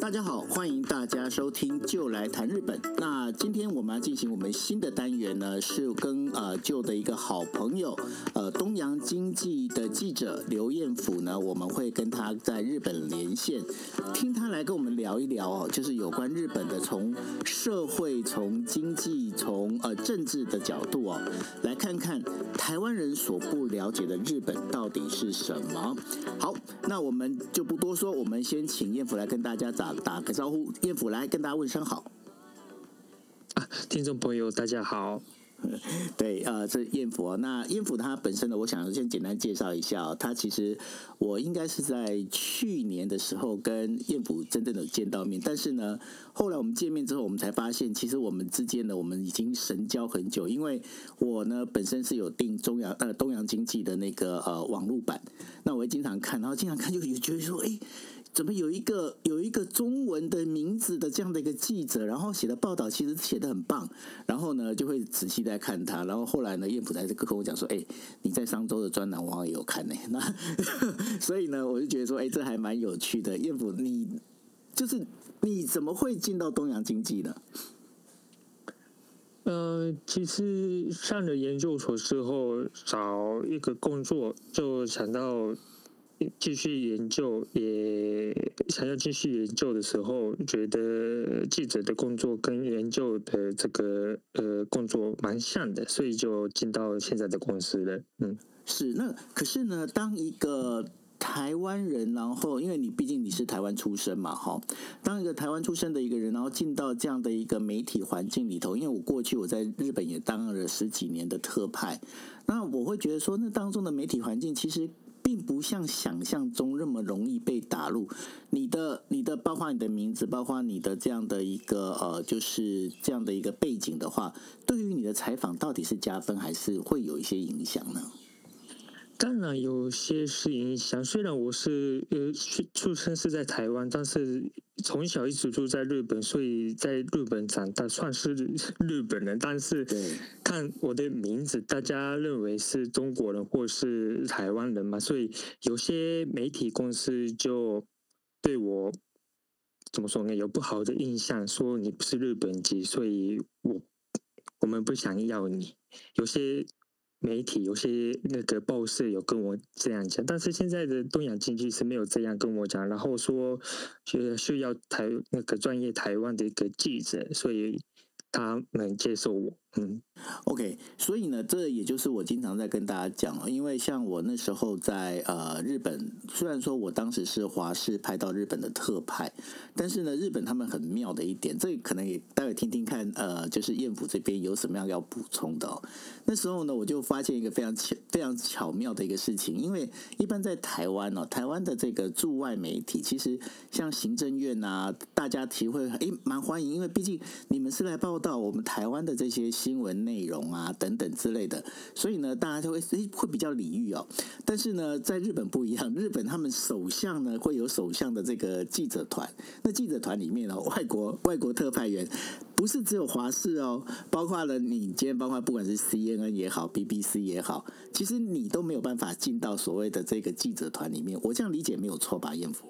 大家好，欢迎大家收听《就来谈日本》。那今天我们要进行我们新的单元呢，是跟呃旧的一个好朋友，呃东洋经济的记者刘彦甫呢，我们会跟他在日本连线，听他来跟我们聊一聊哦，就是有关日本的从社会、从经济、从呃政治的角度哦，来看看台湾人所不了解的日本到底是什么。好，那我们就不多说，我们先请彦甫来跟大家打打个招呼。燕府来跟大家问声好。啊，听众朋友大家好。对，呃，这燕府、哦。那燕府他本身呢，我想先简单介绍一下、哦。他其实我应该是在去年的时候跟燕府真正的见到面，但是呢，后来我们见面之后，我们才发现，其实我们之间呢，我们已经神交很久。因为我呢本身是有订中洋呃东洋经济的那个呃网络版，那我会经常看，然后经常看就觉得说，哎。怎么有一个有一个中文的名字的这样的一个记者，然后写的报道其实写的很棒，然后呢就会仔细在看他，然后后来呢燕普才跟我讲说，哎，你在商周的专栏我也有看呢，那 所以呢我就觉得说，哎，这还蛮有趣的。燕普，你就是你怎么会进到东洋经济的？呃，其实上了研究所之后，找一个工作就想到。继续研究，也想要继续研究的时候，觉得记者的工作跟研究的这个呃工作蛮像的，所以就进到现在的公司了。嗯，是那可是呢，当一个台湾人，然后因为你毕竟你是台湾出生嘛，哈，当一个台湾出生的一个人，然后进到这样的一个媒体环境里头，因为我过去我在日本也当了十几年的特派，那我会觉得说，那当中的媒体环境其实。并不像想象中那么容易被打入。你的、你的，包括你的名字，包括你的这样的一个呃，就是这样的一个背景的话，对于你的采访到底是加分还是会有一些影响呢？当然有些是影响。虽然我是呃出生是在台湾，但是从小一直住在日本，所以在日本长大，算是日本人。但是看我的名字，大家认为是中国人或是台湾人嘛，所以有些媒体公司就对我怎么说呢？有不好的印象，说你不是日本籍，所以我我们不想要你。有些。媒体有些那个报社有跟我这样讲，但是现在的东亚经济是没有这样跟我讲，然后说需需要台那个专业台湾的一个记者，所以他能接受我。嗯，OK，所以呢，这也就是我经常在跟大家讲，因为像我那时候在呃日本，虽然说我当时是华视派到日本的特派，但是呢，日本他们很妙的一点，这可能也待会听听看，呃，就是燕府这边有什么样要补充的。那时候呢，我就发现一个非常巧、非常巧妙的一个事情，因为一般在台湾呢，台湾的这个驻外媒体，其实像行政院啊，大家体会诶蛮欢迎，因为毕竟你们是来报道我们台湾的这些。新闻内容啊，等等之类的，所以呢，大家就会会比较礼遇哦。但是呢，在日本不一样，日本他们首相呢会有首相的这个记者团，那记者团里面哦，外国外国特派员不是只有华视哦，包括了你今天包括不管是 CNN 也好，BBC 也好，其实你都没有办法进到所谓的这个记者团里面。我这样理解没有错吧，燕福？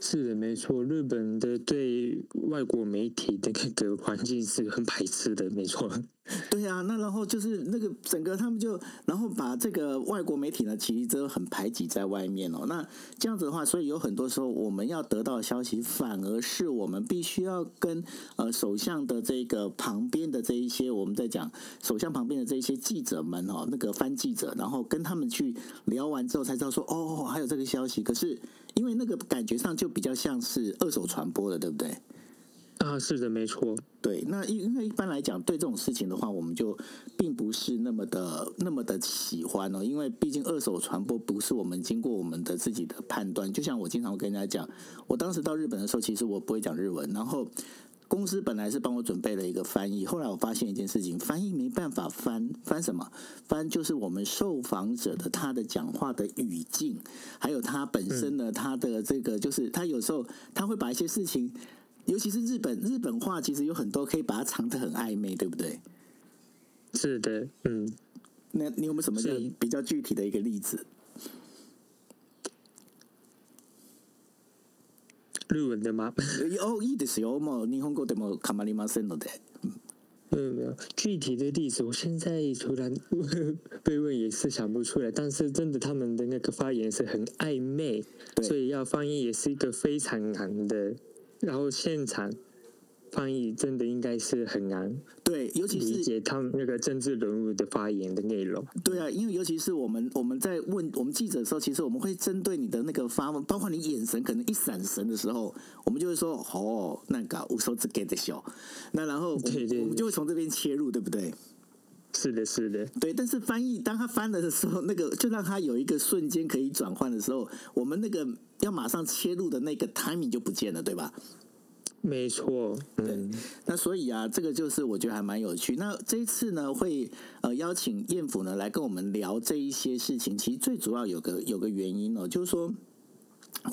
是的，没错，日本的对外国媒体的那个环境是很排斥的，没错。对啊，那然后就是那个整个他们就然后把这个外国媒体呢，其实都很排挤在外面哦。那这样子的话，所以有很多时候我们要得到消息，反而是我们必须要跟呃首相的这个旁边的这一些我们在讲首相旁边的这一些记者们哦，那个翻记者，然后跟他们去聊完之后才知道说哦，还有这个消息。可是因为那个感觉上就比较像是二手传播的，对不对？啊，是的，没错。对，那因因为一般来讲，对这种事情的话，我们就并不是那么的那么的喜欢哦。因为毕竟二手传播不是我们经过我们的自己的判断。就像我经常会跟人家讲，我当时到日本的时候，其实我不会讲日文，然后公司本来是帮我准备了一个翻译，后来我发现一件事情，翻译没办法翻翻什么，翻就是我们受访者的他的讲话的语境，还有他本身呢，他的这个就是他有时候他会把一些事情。尤其是日本日本话，其实有很多可以把它藏得很暧昧，对不对？是的，嗯。那你有没有什么比较具体的一个例子？日文的吗？哦，いいですよ。もう日本語でも構いませんので。没有没有具体的例子，我现在突然被问也是想不出来。但是真的，他们的那个发言是很暧昧，所以要翻译也是一个非常难的。 然后现场。翻译真的应该是很难，对，尤其是理解他们那个政治人物的发言的内容。对啊，因为尤其是我们我们在问我们记者的时候，其实我们会针对你的那个发问，包括你眼神可能一闪神的时候，我们就会说哦，那个无手指给的小，那然后对对，我们就会从这边切入，对不对？是的，是的，对。但是翻译当他翻了的时候，那个就让他有一个瞬间可以转换的时候，我们那个要马上切入的那个 timing 就不见了，对吧？没错，对，那所以啊，这个就是我觉得还蛮有趣。那这一次呢，会呃邀请燕府呢来跟我们聊这一些事情。其实最主要有个有个原因哦，就是说，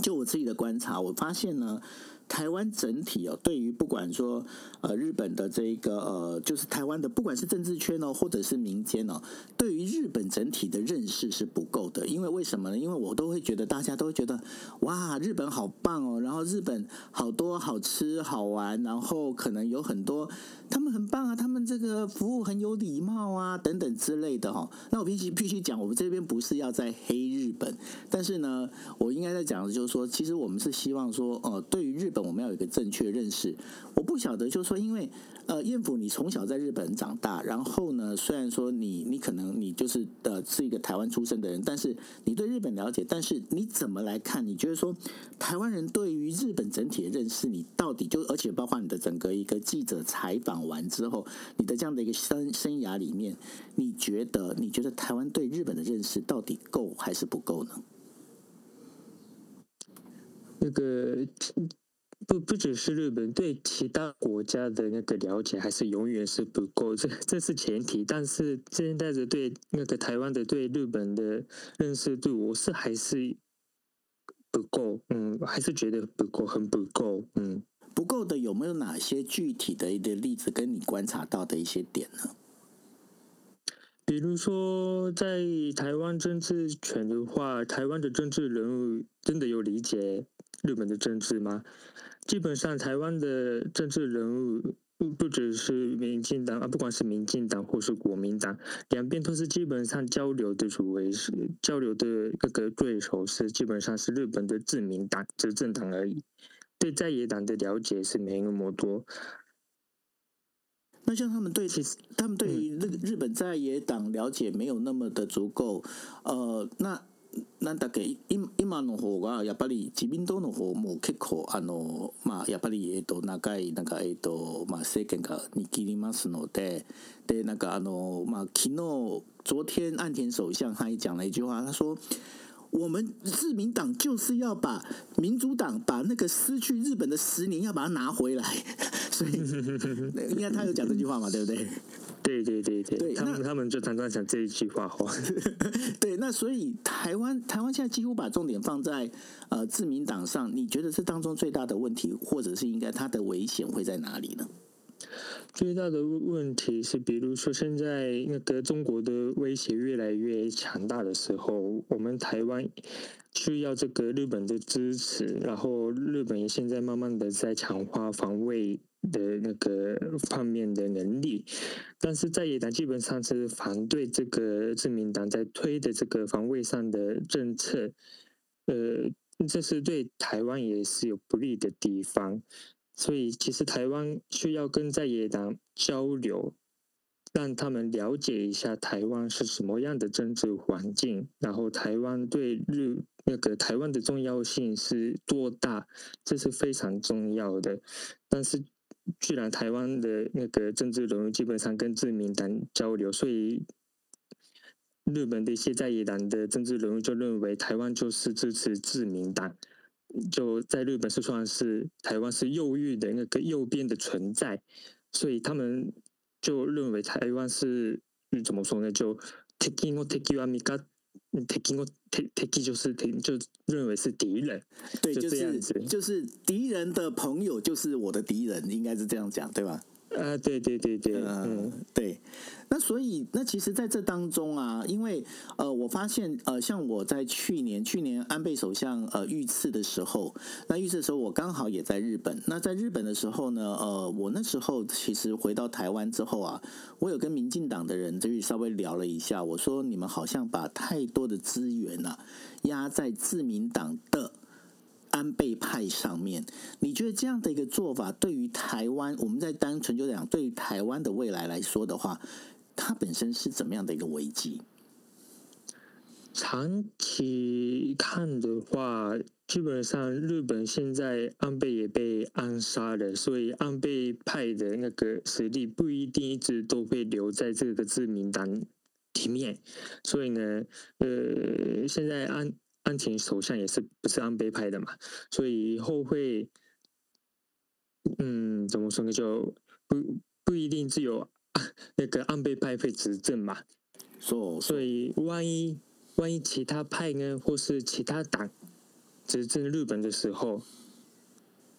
就我自己的观察，我发现呢。台湾整体哦，对于不管说呃日本的这个呃，就是台湾的不管是政治圈哦，或者是民间哦，对于日本整体的认识是不够的。因为为什么呢？因为我都会觉得大家都会觉得哇，日本好棒哦，然后日本好多好吃好玩，然后可能有很多他们很棒啊，他们这个服务很有礼貌啊，等等之类的哈。那我必须必须讲，我们这边不是要在黑日本，但是呢，我应该在讲的就是说，其实我们是希望说，呃，对于日我们要有一个正确认识。我不晓得，就是说，因为呃，燕府你从小在日本长大，然后呢，虽然说你你可能你就是呃是一个台湾出生的人，但是你对日本了解，但是你怎么来看？你觉得说台湾人对于日本整体的认识，你到底就而且包括你的整个一个记者采访完之后，你的这样的一个生生涯里面，你觉得你觉得台湾对日本的认识到底够还是不够呢？那个。不不只是日本，对其他国家的那个了解还是永远是不够，这这是前提。但是现在的对那个台湾的对日本的认识度，我是还是不够，嗯，还是觉得不够，很不够，嗯，不够的有没有哪些具体的一个例子，跟你观察到的一些点呢？比如说，在台湾政治圈的话，台湾的政治人物真的有理解日本的政治吗？基本上，台湾的政治人物不不只是民进党啊，不管是民进党或是国民党，两边都是基本上交流的主为是交流的各个对手是基本上是日本的自民党执政党而已，对在野党的了解是没那么多。那像他们对其实他们对于日日本在野党了解没有那么的足够，呃，那。なんだっけ今の方がやっぱり自民党の方も結構あのまあやっぱりえっと長いなんかえっとまあ政権が握りますのででなんかあのまあ昨日昨天岸田首相他也讲了一句话，他说。我们自民党就是要把民主党把那个失去日本的十年要把它拿回来，所以应该他有讲这句话嘛，对不对？对对对对，他们他们就常常讲这一句话话。对，那所以台湾台湾现在几乎把重点放在呃自民党上，你觉得这当中最大的问题，或者是应该它的危险会在哪里呢？最大的问题是，比如说现在那个中国的威胁越来越强大的时候，我们台湾需要这个日本的支持，然后日本现在慢慢的在强化防卫的那个方面的能力，但是在野党基本上是反对这个自民党在推的这个防卫上的政策，呃，这是对台湾也是有不利的地方。所以，其实台湾需要跟在野党交流，让他们了解一下台湾是什么样的政治环境，然后台湾对日那个台湾的重要性是多大，这是非常重要的。但是，既然台湾的那个政治人物基本上跟自民党交流，所以日本的一些在野党的政治人物就认为台湾就是支持自民党。就在日本是算是台湾是右翼的那个右边的存在，所以他们就认为台湾是怎么说呢？就 taking or taking 啊，米嘎，taking take take 就是就认为是敌人，对，就就是这样子就是敌人的朋友就是我的敌人，应该是这样讲，对吧？啊，对对对对，嗯嗯，对。那所以，那其实在这当中啊，因为呃，我发现呃，像我在去年去年安倍首相呃遇刺的时候，那遇刺的时候我刚好也在日本。那在日本的时候呢，呃，我那时候其实回到台湾之后啊，我有跟民进党的人就是稍微聊了一下，我说你们好像把太多的资源啊压在自民党的。安倍派上面，你觉得这样的一个做法，对于台湾，我们在单纯就讲，对于台湾的未来来说的话，它本身是怎么样的一个危机？长期看的话，基本上日本现在安倍也被暗杀了，所以安倍派的那个实力不一定一直都会留在这个自民党里面，所以呢，呃，现在安。安田首相也是不是安倍派的嘛，所以以后会，嗯，怎么说呢？就不不一定只有 那个安倍派会执政嘛。所所以万一万一其他派呢，或是其他党执政日本的时候，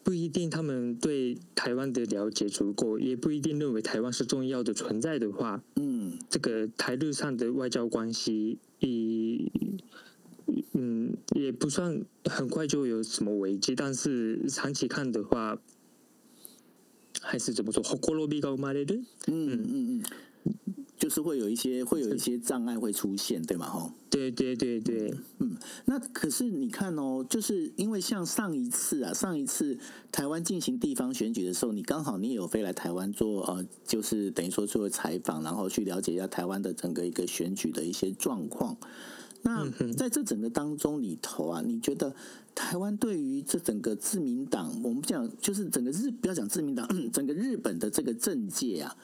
不一定他们对台湾的了解足够，也不一定认为台湾是重要的存在的话，嗯，这个台日上的外交关系以。嗯，也不算很快就有什么危机，但是长期看的话，还是怎么说？嗯嗯嗯，就是会有一些会有一些障碍会出现，对吗？哈，对对对对，嗯，那可是你看哦，就是因为像上一次啊，上一次台湾进行地方选举的时候，你刚好你也有飞来台湾做呃，就是等于说做采访，然后去了解一下台湾的整个一个选举的一些状况。那在这整个当中里头啊，你觉得台湾对于这整个自民党，我们讲就是整个日不要讲自民党，整个日本的这个政界啊，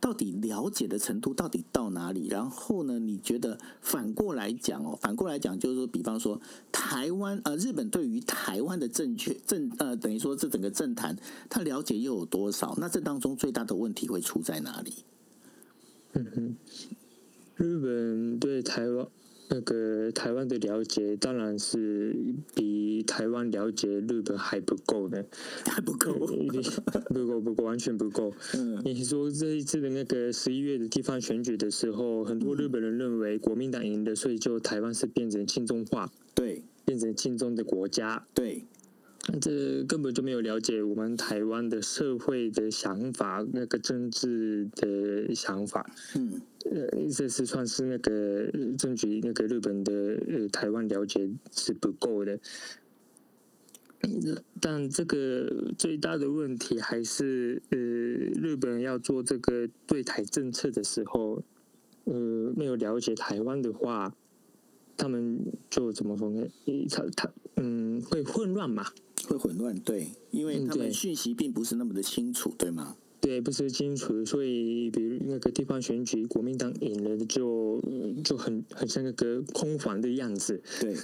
到底了解的程度到底到哪里？然后呢，你觉得反过来讲哦，反过来讲就是说，比方说台湾呃，日本对于台湾的正确政呃，等于说这整个政坛，他了解又有多少？那这当中最大的问题会出在哪里？嗯哼，日本对台湾。那个台湾的了解当然是比台湾了解日本还不够的，还不够，不够不够，完全不够。嗯，你说这一次的那个十一月的地方选举的时候，很多日本人认为国民党赢的，所以就台湾是变成亲中化，对，变成亲中的国家，对。这根本就没有了解我们台湾的社会的想法，那个政治的想法。嗯，呃，这是算是那个证据，那个日本的呃台湾了解是不够的。但这个最大的问题还是，呃，日本要做这个对台政策的时候，呃，没有了解台湾的话，他们就怎么说呢？他他嗯，会混乱嘛。会混乱，对，因为他们讯息并不是那么的清楚，对吗？对，不是清楚，所以比如那个地方选举，国民党赢了，就就很很像那个空房的样子。对，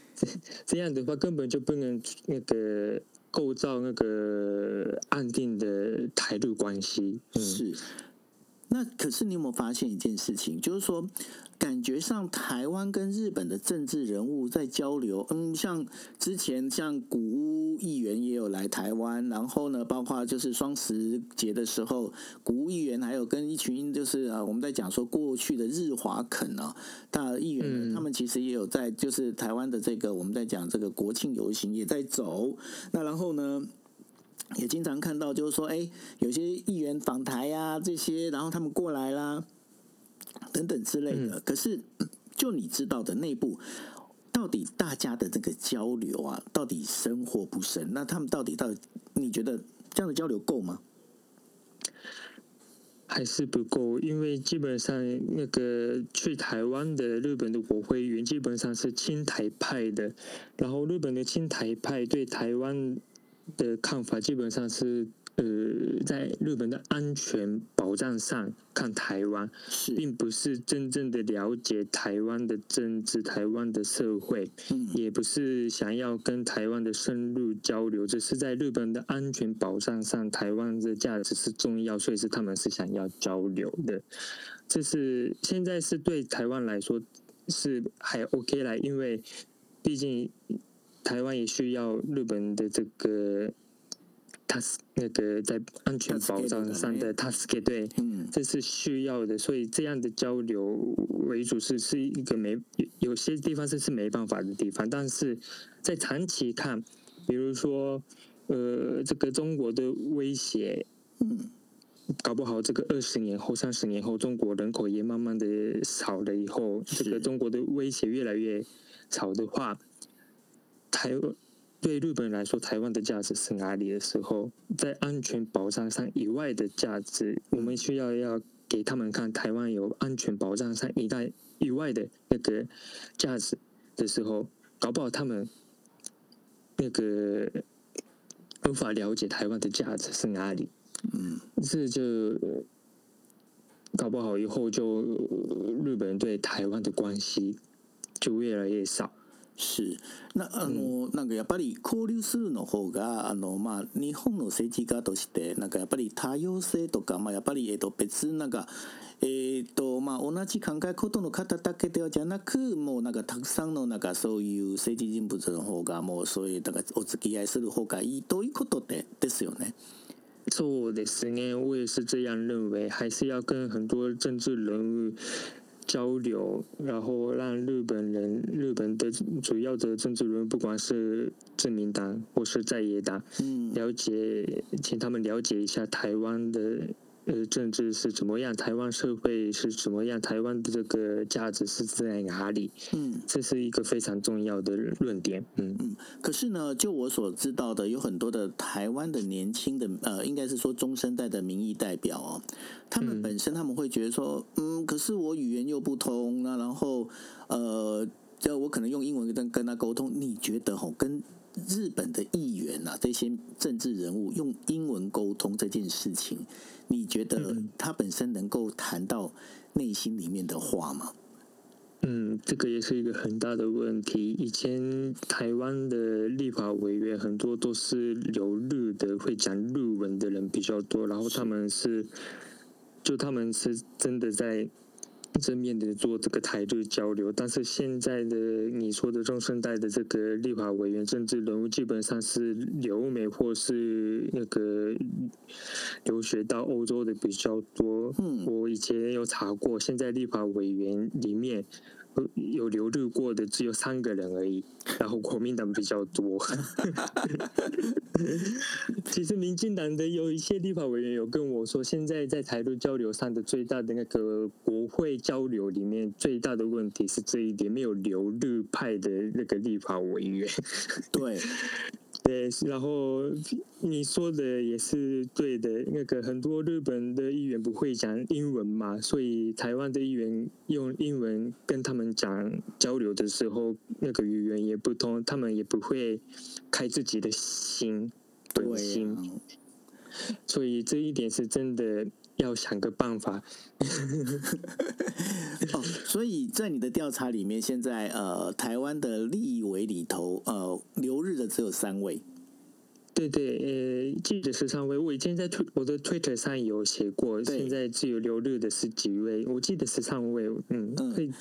这样的话根本就不能那个构造那个安定的台日关系。是。那可是你有没有发现一件事情，就是说？感觉上，台湾跟日本的政治人物在交流。嗯，像之前像古屋议员也有来台湾，然后呢，包括就是双十节的时候，古屋议员还有跟一群就是啊，我们在讲说过去的日华肯啊大议员，他们其实也有在就是台湾的这个我们在讲这个国庆游行也在走。那然后呢，也经常看到就是说，哎，有些议员访台呀这些，然后他们过来啦。等等之类的，可是就你知道的内部，到底大家的这个交流啊，到底深或不深？那他们到底到底，你觉得这样的交流够吗？还是不够？因为基本上那个去台湾的日本的国会议员基本上是亲台派的，然后日本的亲台派对台湾的看法基本上是。呃，在日本的安全保障上看台湾，并不是真正的了解台湾的政治、台湾的社会，也不是想要跟台湾的深入交流，只是在日本的安全保障上，台湾的价值是重要，所以是他们是想要交流的。这是现在是对台湾来说，是还 OK 啦，因为毕竟台湾也需要日本的这个。他那个在安全保障上的 task 对，嗯，这是需要的，所以这样的交流为主是是一个没有些地方这是没办法的地方，但是在长期看，比如说呃这个中国的威胁，嗯，搞不好这个二十年后、三十年后，中国人口也慢慢的少了以后，这个中国的威胁越来越少的话，台湾。对日本人来说，台湾的价值是哪里的时候，在安全保障上以外的价值，我们需要要给他们看台湾有安全保障上以外以外的那个价值的时候，搞不好他们那个无法了解台湾的价值是哪里。嗯，这就搞不好以后就日本人对台湾的关系就越来越少。是那あの、なんかやっぱり交流するの方があの、まあ、日本の政治家としてなんかやっぱり多様性とか、まあ、やっぱり、えー、と別なんか、えーとまあ、同じ考え方の方だけではじゃなくもうなんかたくさんのなんかそういう政治人物の方がもうそういうだからお付き合いする方がいいということでですよね。そうですね，我也是这样认为，还是要跟很多政治人物 交流，然后让日本人、日本的主要的政治人物，不管是自民党或是在野党，嗯，了解，请他们了解一下台湾的。呃，政治是怎么样？台湾社会是怎么样？台湾的这个价值是在哪里？嗯，这是一个非常重要的论点。嗯嗯。可是呢，就我所知道的，有很多的台湾的年轻的呃，应该是说中生代的民意代表哦，他们本身他们会觉得说，嗯，可是我语言又不通，那然后呃，就我可能用英文跟跟他沟通，你觉得吼跟？日本的议员啊，这些政治人物用英文沟通这件事情，你觉得他本身能够谈到内心里面的话吗？嗯，这个也是一个很大的问题。以前台湾的立法委员很多都是留日的，会讲日文的人比较多，然后他们是，就他们是真的在。正面的做这个台日交流，但是现在的你说的中生代的这个立法委员、政治人物，基本上是留美或是那个留学到欧洲的比较多。嗯，我以前有查过，现在立法委员里面。有留日过的只有三个人而已，然后国民党比较多。其实民进党的有一些立法委员有跟我说，现在在台陆交流上的最大的那个国会交流里面，最大的问题是这一点，没有留日派的那个立法委员。对。对，然后你说的也是对的。那个很多日本的议员不会讲英文嘛，所以台湾的议员用英文跟他们讲交流的时候，那个语言也不通，他们也不会开自己的心本心。所以这一点是真的要想个办法。哦，所以在你的调查里面，现在呃，台湾的立委里头，呃，留日的只有三位。对对，呃，记得十三位。我以前在推我的 Twitter 上有写过，现在只有留日的是几位？我记得十三位。嗯，可以。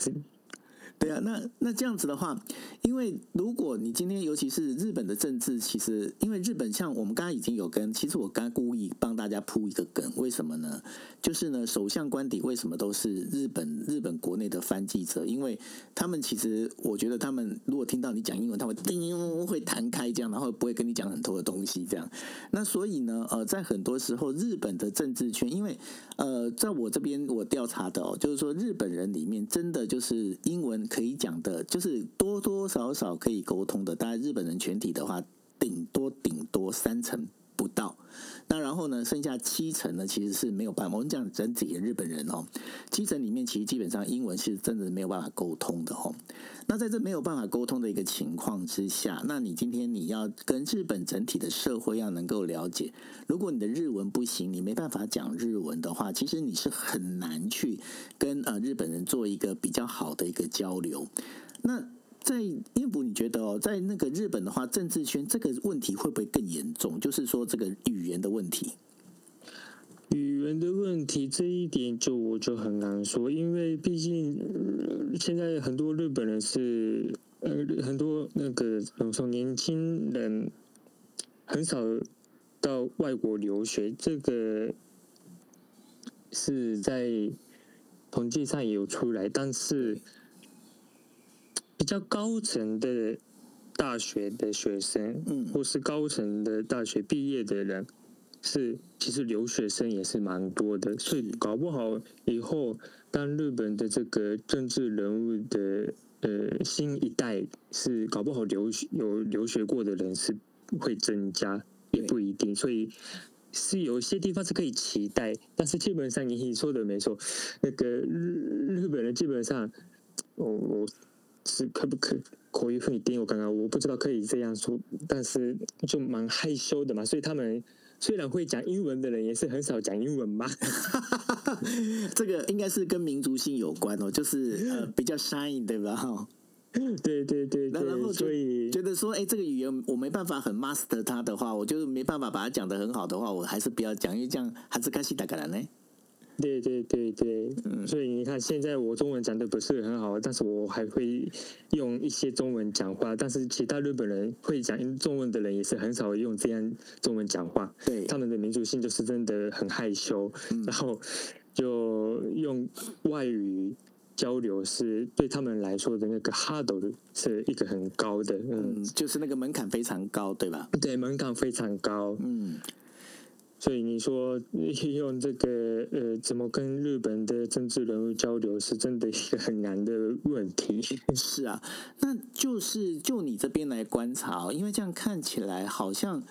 对啊，那那这样子的话，因为如果你今天尤其是日本的政治，其实因为日本像我们刚刚已经有跟，其实我刚故意帮大家铺一个梗，为什么呢？就是呢，首相官邸为什么都是日本日本国内的翻记者？因为他们其实我觉得他们如果听到你讲英文，他会叮会弹开这样，然后不会跟你讲很多的东西这样。那所以呢，呃，在很多时候日本的政治圈，因为呃，在我这边我调查的哦，就是说日本人里面真的就是英文。可以讲的，就是多多少少可以沟通的。但日本人全体的话，顶多顶多三成不到。那然后呢，剩下七成呢，其实是没有办法。我们讲整体的日本人哦，七成里面其实基本上英文是真的没有办法沟通的哦。那在这没有办法沟通的一个情况之下，那你今天你要跟日本整体的社会要能够了解，如果你的日文不行，你没办法讲日文的话，其实你是很难去跟呃日本人做一个比较好的一个交流。那在英博，你觉得哦，在那个日本的话，政治圈这个问题会不会更严重？就是说这个语言的问题。语言的问题这一点就我就很难说，因为毕竟、现在很多日本人是呃很多那个怎么说年轻人很少到外国留学，这个是在统计上也有出来，但是比较高层的大学的学生，嗯。或是高层的大学毕业的人，是其实留学生也是蛮多的，所以搞不好以后当日本的这个政治人物的呃新一代是搞不好留学有留学过的人是会增加，也不一定，所以。是有些地方是可以期待，但是基本上你说的没错，那个日日本人基本上，我我是可不可可以会一点，我刚刚我不知道可以这样说，但是就蛮害羞的嘛，所以他们虽然会讲英文的人，也是很少讲英文嘛。这个应该是跟民族性有关哦，就是比较 shy 对吧？哈，对对对然后，所以觉得说，哎，这个语言我没办法很 master 它的话，我就是没办法把它讲得很好的话，我还是不要讲，因为这样还是开始打个人呢。对对对对，所以你看，现在我中文讲的不是很好，但是我还会用一些中文讲话，但是其他日本人会讲中文的人也是很少用这样中文讲话，对，他们的民族性就是真的很害羞，然后就用外语交流是对他们来说的那个 hard 是一个很高的，嗯，嗯，就是那个门槛非常高，对吧？对，门槛非常高，嗯，所以你说 用这个呃，怎么跟日本的政治人物交流，是真的一个很难的问题。是啊，那就是就你这边来观察，因为这样看起来好像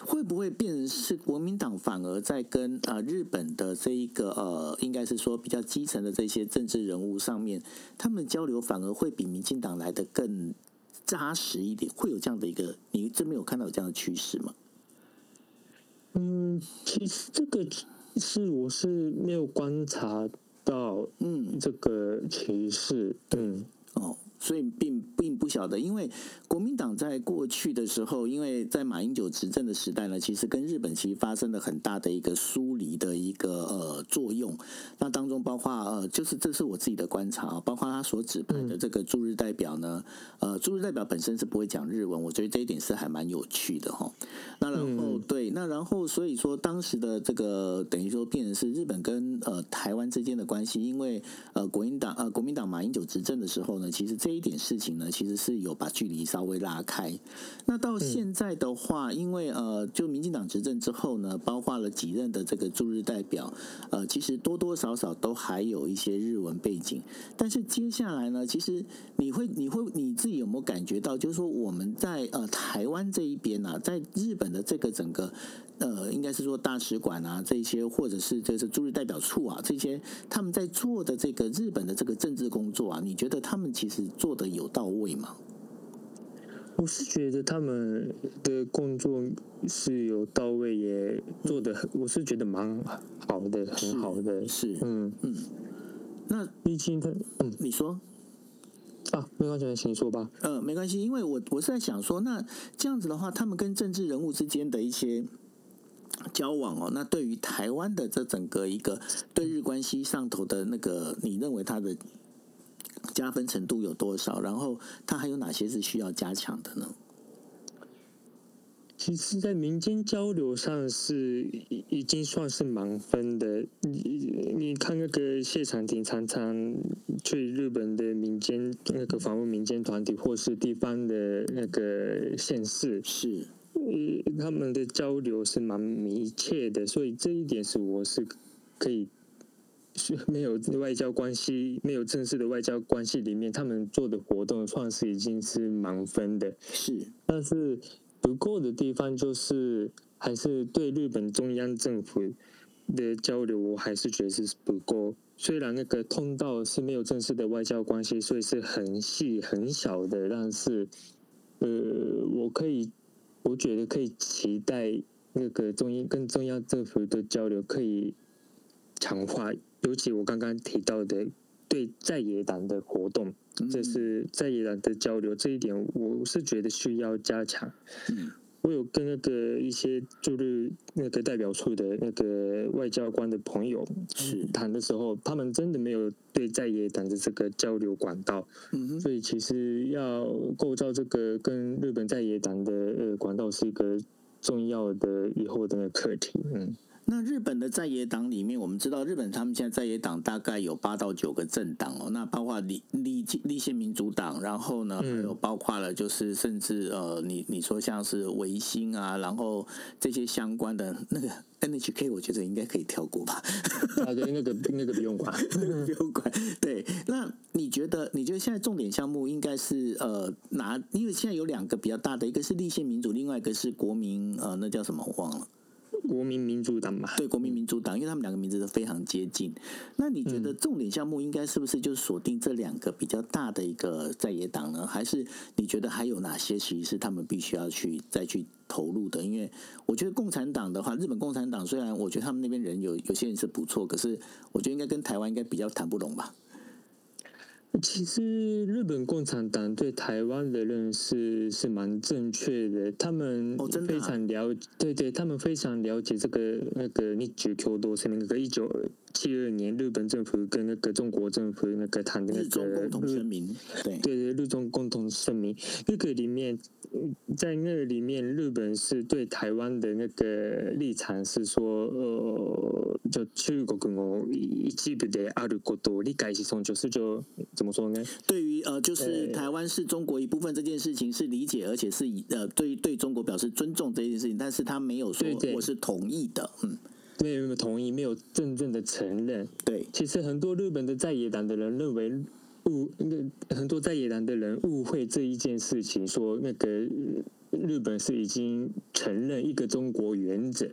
会不会变成是国民党反而在跟呃日本的这一个呃，应该是说比较基层的这些政治人物上面，他们交流反而会比民进党来的更扎实一点，会有这样的一个，你这边有看到有这样的趋势吗？嗯，其实这个是我是没有观察到嗯，这个歧视。嗯，哦，所以并并不晓得，因为国民党在过去的时候，因为在马英九执政的时代呢，其实跟日本其实发生了很大的一个疏离的一个呃作用。那当中包括呃，就是这是我自己的观察啊，包括他所指派的这个驻日代表呢，呃，驻日代表本身是不会讲日文，我觉得这一点是还蛮有趣的哈。那然后、嗯对，那然后所以说当时的这个等于说变成是日本跟呃台湾之间的关系，因为呃国民党呃国民党马英九执政的时候呢，其实这一点事情呢，其实是有把距离稍微拉开。那到现在的话，因为呃就民进党执政之后呢，包括了几任的这个驻日代表，呃其实多多少少都还有一些日文背景。但是接下来呢，其实你会你会你自己有没有感觉到，就是说我们在呃台湾这一边啊，在日本的这个整个呃，应该是说大使馆啊这些，或者是这是驻日代表处啊这些，他们在做的这个日本的这个政治工作啊，你觉得他们其实做的有到位吗？我是觉得他们的工作是有到位，也做的，我是觉得蛮好的，很好的。是，嗯，嗯，那毕竟他，嗯你说？啊，没关系，请说吧。呃，没关系，因为我我是在想说，那这样子的话，他们跟政治人物之间的一些交往哦，那对于台湾的这整个一个对日关系上头的那个，你认为它的加分程度有多少？然后它还有哪些是需要加强的呢？其实，在民间交流上是已已经算是满分的。你你看那个谢长廷常常去日本的民间那个访问民间团体，或是地方的那个县市，是，呃，他们的交流是蛮密切的，所以这一点是我是可以是没有外交关系、没有正式的外交关系里面，他们做的活动算是已经是满分的。是，但是不够的地方就是还是对日本中央政府的交流，我还是觉得是不够。虽然那个通道是没有正式的外交关系，所以是很细很小的，但是呃，我可以，我觉得可以期待那个中央跟中央政府的交流可以强化，尤其我刚刚提到的对在野党的活动。这是在野党的交流，这一点我是觉得需要加强。嗯我我有跟那个一些就是那个代表处的那个外交官的朋友是谈的时候，他们真的没有对在野党的这个交流管道，嗯，所以其实要构造这个跟日本在野党的呃管道是一个重要的以后的那个课题。嗯，那日本的在野党里面，我们知道日本他们现在在野党大概有八到九个政党哦，那包括立立立宪民主党，然后呢，还嗯有包括了就是甚至呃，你你说像是维新啊，然后这些相关的那个 NHK，我觉得应该可以跳过吧。啊，对，那个那个不用管。那个不用管。对，那你觉得？你觉得现在重点项目应该是呃哪？因为现在有两个比较大的，一个是立宪民主，另外一个是国民呃，那叫什么？我忘了。国民民主党嘛，对，国民民主党，因为他们两个名字都非常接近。那你觉得重点项目应该是不是就锁定这两个比较大的一个在野党呢？还是你觉得还有哪些其实是他们必须要去再去投入的？因为我觉得共产党的话，日本共产党虽然我觉得他们那边人有有些人是不错，可是我觉得应该跟台湾应该比较谈不拢吧。其实日本共产党对台湾的认识是蛮正确的，他们非常了，对对，他们非常了解这个那个日久共同声明，那个一九七二年日本政府跟那个中国政府那个谈的那日中个共同声明，对对对，日中共同声明那个里面，嗯在那个里面，日本是对台湾的那个立场是说，呃，就中国の一部であることを理解し尊重，是就怎么说呢？对于呃，就是对台湾是中国一部分这件事情是理解，而且是以呃对对中国表示尊重这件事情，但是他没有说对对我是同意的，嗯， 没有同意，没有真正的承认。对，其实很多日本的在野党的人认为误，那个很多在野党的人误会这一件事情，说那个呃日本是已经承认一个中国原则，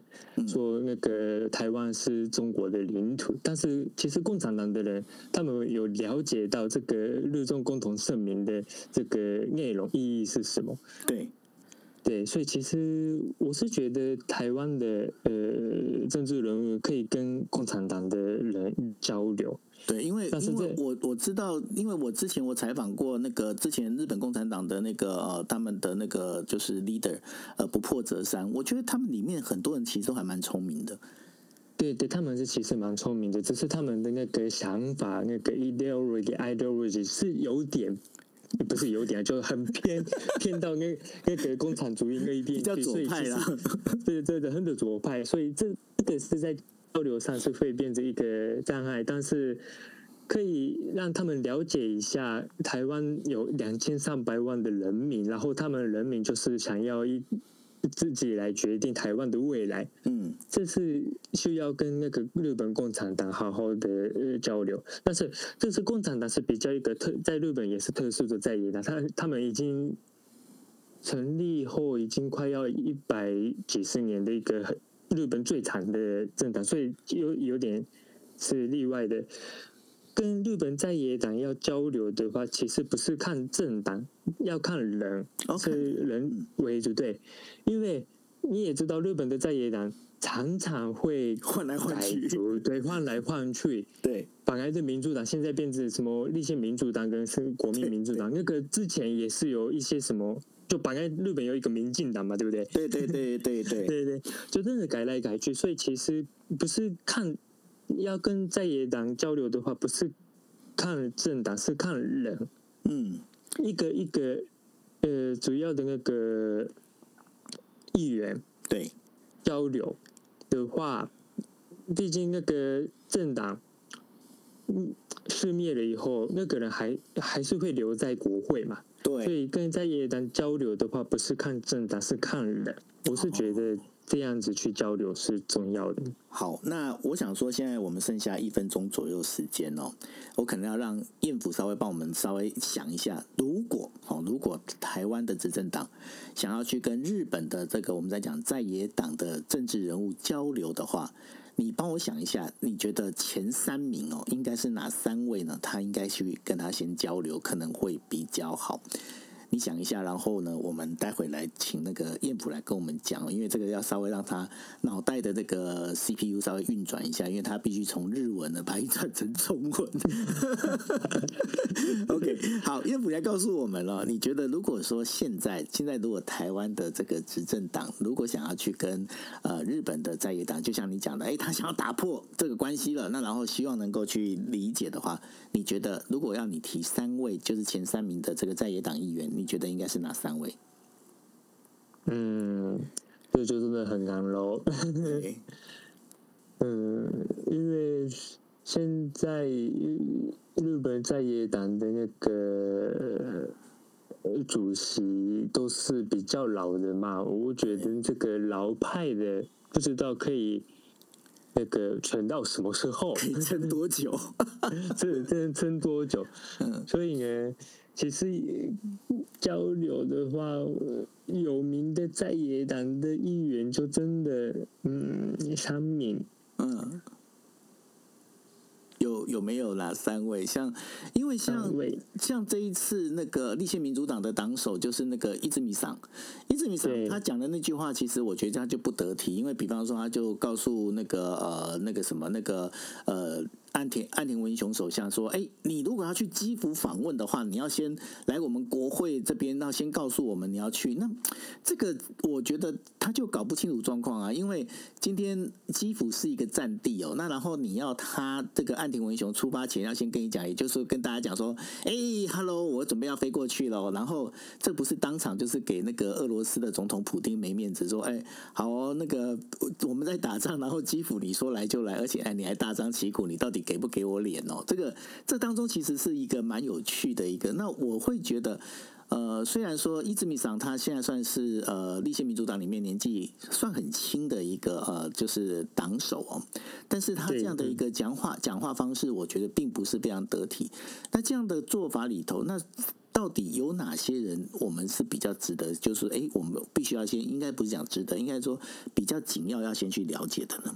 说那个台湾是中国的领土。但是其实共产党的人，他们有了解到这个日中共同声明的这个内容意义是什么。对，对，所以其实我是觉得台湾的呃政治人物可以跟共产党的人交流。对，因为因为我我知道，因为我之前我采访过那个之前日本共产党的那个呃他们的那个就是 leader 呃不破则三，我觉得他们里面很多人其实都还蛮聪明的，对对，他们是其实蛮聪明的，只是他们的那个想法、那个 ideology、ideology 是有点，不是有点，就很偏偏到那那个共产主义那一边去，比较左所以其实派啦。对对对，很的左派，所以这这个是在交流上是会变成一个障碍，但是可以让他们了解一下，台湾有两千上百万的人民，然后他们人民就是想要一自己来决定台湾的未来，嗯，这是需要跟那个日本共产党好好的呃交流，但是这次共产党是比较一个特，在日本也是特殊的在野党，他他们已经成立后已经快要一百几十年的一个日本最长的政党，所以有有点是例外的。跟日本在野党要交流的话，其实不是看政党，要看人。是人为主，对，因为你也知道，日本的在野党常常会换来换去，对，换来换去。对本来是民主党现在变成什么立宪民主党跟是国民民主党，那个之前也是有一些什么，就本来日本有一个民进党嘛，对不对？对对对对对，对 对，就真的改来改去，所以其实不是看要跟在野党交流的话，不是看政党，是看人。嗯，一个一个呃主要的那个议员对交流的话，毕竟那个政党嗯是灭了以后，那个人还还是会留在国会嘛。对所，以跟在野党交流的话，不是看政党，是看人。我是觉得这样子去交流是重要的。好，那我想说，现在我们剩下一分钟左右时间哦，我可能要让燕府稍微帮我们稍微想一下，如果哦，如果台湾的执政党想要去跟日本的这个我们在讲在野党的政治人物交流的话，你帮我想一下，你觉得前三名哦，应该是哪三位呢？他应该去跟他先交流，可能会比较好。你想一下，然后呢，我们待会来请那个燕普来跟我们讲，因为这个要稍微让他脑袋的这个 CPU 稍微运转一下，因为他必须从日文呢把它转成中文。OK，好，燕普来告诉我们了，你觉得如果说现在现在如果台湾的这个执政党如果想要去跟呃日本的在野党，就像你讲的，哎，他想要打破这个关系了，那然后希望能够去理解的话，你觉得如果要你提三位，就是前三名的这个在野党议员，你觉得应该是哪三位？嗯，这就真的很难喽。嗯，因为现在日本在野党的那个主席都是比较老的嘛，我觉得这个老派的不知道可以那个撑到什么时候，可以撑多久？这这撑多久？嗯，所以呢。其实交流的话，有名的在野党的议员就真的，嗯，三名，嗯，有有没有啦三位？像，因为像像这一次那个立宪民主党的党首就是那个伊兹米桑，伊兹米桑他讲的那句话，其实我觉得他就不得体，因为比方说他就告诉那个呃那个什么那个呃。岸田岸田文雄首相说：“哎，你如果要去基辅访问的话，你要先来我们国会这边，那先告诉我们你要去。那这个我觉得他就搞不清楚状况啊，因为今天基辅是一个战地哦。那然后你要他这个岸田文雄出发前要先跟你讲，也就是跟大家讲说：哎，hello，我准备要飞过去了。然后这不是当场就是给那个俄罗斯的总统普京没面子，说：哎，好哦，那个我们在打仗，然后基辅你说来就来，而且哎你还大张旗鼓，你到底？”给不给我脸哦？这个这当中其实是一个蛮有趣的一个。那我会觉得，呃，虽然说伊兹米桑他现在算是呃立宪民主党里面年纪算很轻的一个呃就是党首哦，但是他这样的一个讲话讲话方式，我觉得并不是非常得体。那这样的做法里头，那到底有哪些人我们是比较值得？就是哎，我们必须要先应该不是讲值得，应该说比较紧要要先去了解的呢？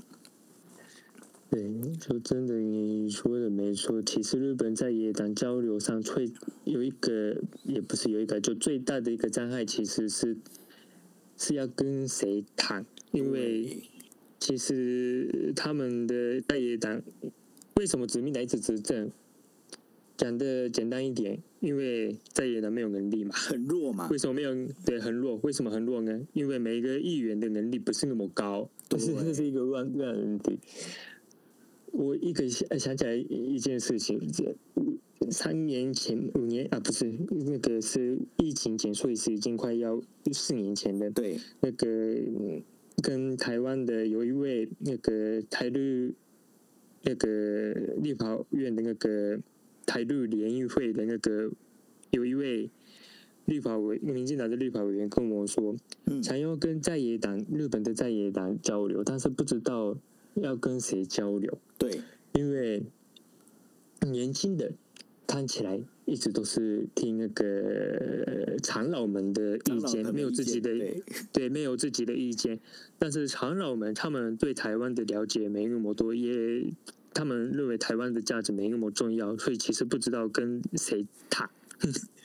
对，就真的你说的没错。其实日本在野党交流上，最有一个也不是有一个，就最大的一个障碍，其实是是要跟谁谈。因为其实他们的在野党为什么指名来自执政？讲的简单一点，因为在野党没有能力嘛，很弱嘛。为什么没有？对，很弱。为什么很弱呢？因为每一个议员的能力不是那么高，不 是这是一个乱乱问题。我一个想想起来一件事情，这三年前、五年啊，不是那个是疫情结束是已经快要四年前的。对，那个跟台湾的有一位那个台律那个立法院的那个台律联谊会的那个有一位立法委民进党的立法委员跟我说，想要跟在野党日本的在野党交流，但是不知道。要跟谁交流？对，因为年轻的看起来一直都是听那个长老们的意见，没有自己的对，没有自己的意见。但是长老们他们对台湾的了解没那么多，也他们认为台湾的价值没那么重要，所以其实不知道跟谁谈。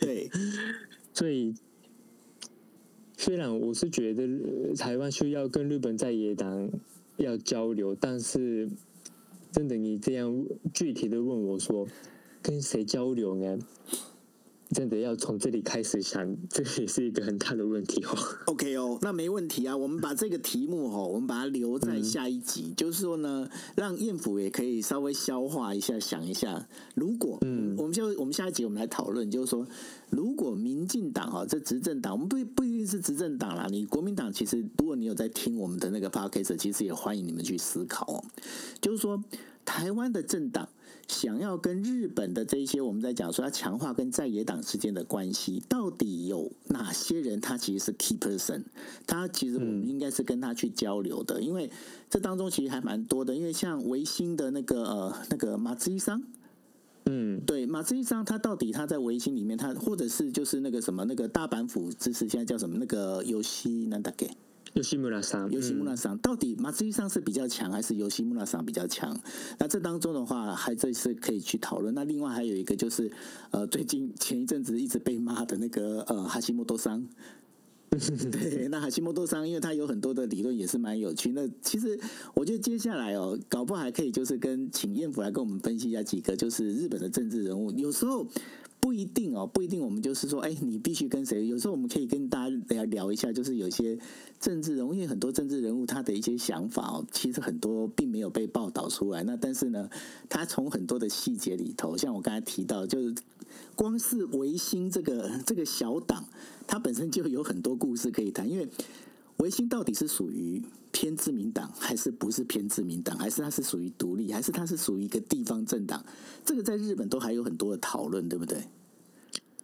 对，所以虽然我是觉得台湾需要跟日本在野党。要交流，但是真的，你这样具体的问我说，跟谁交流呢？真的要从这里开始想，这也是一个很大的问题哦。OK 哦，那没问题啊。我们把这个题目哦，我们把它留在下一集，就是说呢，让燕府也可以稍微消化一下，想一下，如果嗯，我们就我们下一集我们来讨论，就是说，如果民进党哈，这执政党，我们不不一定是执政党啦，你国民党其实，如果你有在听我们的那个 podcast，其实也欢迎你们去思考哦，就是说，台湾的政党。想要跟日本的这一些，我们在讲说要强化跟在野党之间的关系，到底有哪些人？他其实是 key person，他其实我们应该是跟他去交流的，因为这当中其实还蛮多的。因为像维新的那个呃那个马志一桑，嗯，对，马志一桑他到底他在维新里面，他或者是就是那个什么那个大阪府支持现在叫什么那个游戏难打给。游戏木拉桑，游戏木拉桑到底马自一上是比较强，还是游戏木拉桑比较强？那这当中的话，还这是可以去讨论。那另外还有一个就是，呃，最近前一阵子一直被骂的那个呃 哈希莫多桑。对，那哈希莫多桑，因为他有很多的理论也是蛮有趣。那其实我觉得接下来哦，搞不好还可以就是跟请燕府来跟我们分析一下几个就是日本的政治人物，有时候。不一定哦，不一定。我们就是说，哎，你必须跟谁？有时候我们可以跟大家聊聊一下，就是有些政治人物，因为很多政治人物他的一些想法哦，其实很多并没有被报道出来。那但是呢，他从很多的细节里头，像我刚才提到，就是光是维新这个这个小党，它本身就有很多故事可以谈，因为。维新到底是属于偏自民党，还是不是偏自民党？还是它是属于独立，还是它是属于一个地方政党？这个在日本都还有很多的讨论，对不对？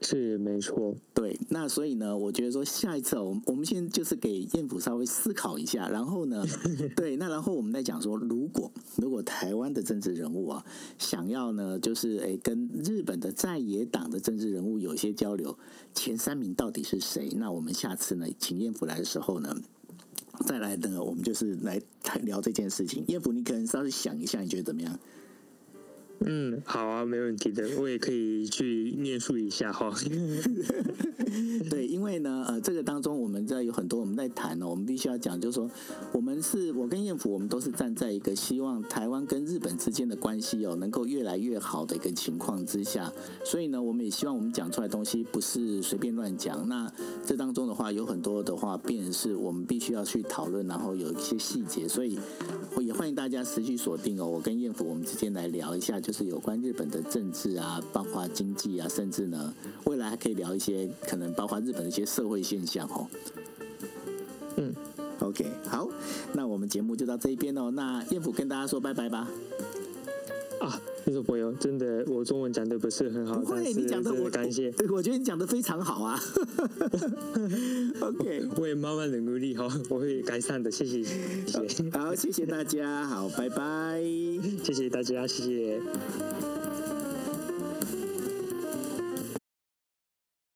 是没错，对。那所以呢，我觉得说下一次，我们我们先就是给燕府稍微思考一下，然后呢，对，那然后我们再讲说，如果如果台湾的政治人物啊，想要呢，就是诶跟日本的在野党的政治人物有一些交流，前三名到底是谁？那我们下次呢，请燕府来的时候呢，再来呢，我们就是来聊这件事情。燕府，你可能稍微想一下，你觉得怎么样？嗯，好啊，没问题的，我也可以去念述一下哈。对，因为呢，呃，这个当中我们在有很多我们在谈呢，我们必须要讲，就是说，我们是我跟燕府，我们都是站在一个希望台湾跟日本之间的关系哦，能够越来越好的一个情况之下，所以呢，我们也希望我们讲出来东西不是随便乱讲。那这当中的话，有很多的话，便是我们必须要去讨论，然后有一些细节，所以我也欢迎大家持续锁定哦，我跟燕府我们之间来聊一下。就是有关日本的政治啊，包括经济啊，甚至呢，未来还可以聊一些可能包括日本的一些社会现象哦。嗯，OK，好，那我们节目就到这一边哦。那燕府跟大家说拜拜吧。啊，听众朋友，真的我中文讲的不是很好，不会，你讲的我感谢，我觉得你讲的非常好啊。OK，我也慢慢的努力哈，我会改善的，谢谢，谢谢，好，谢谢大家，好，拜拜，谢谢大家，谢谢。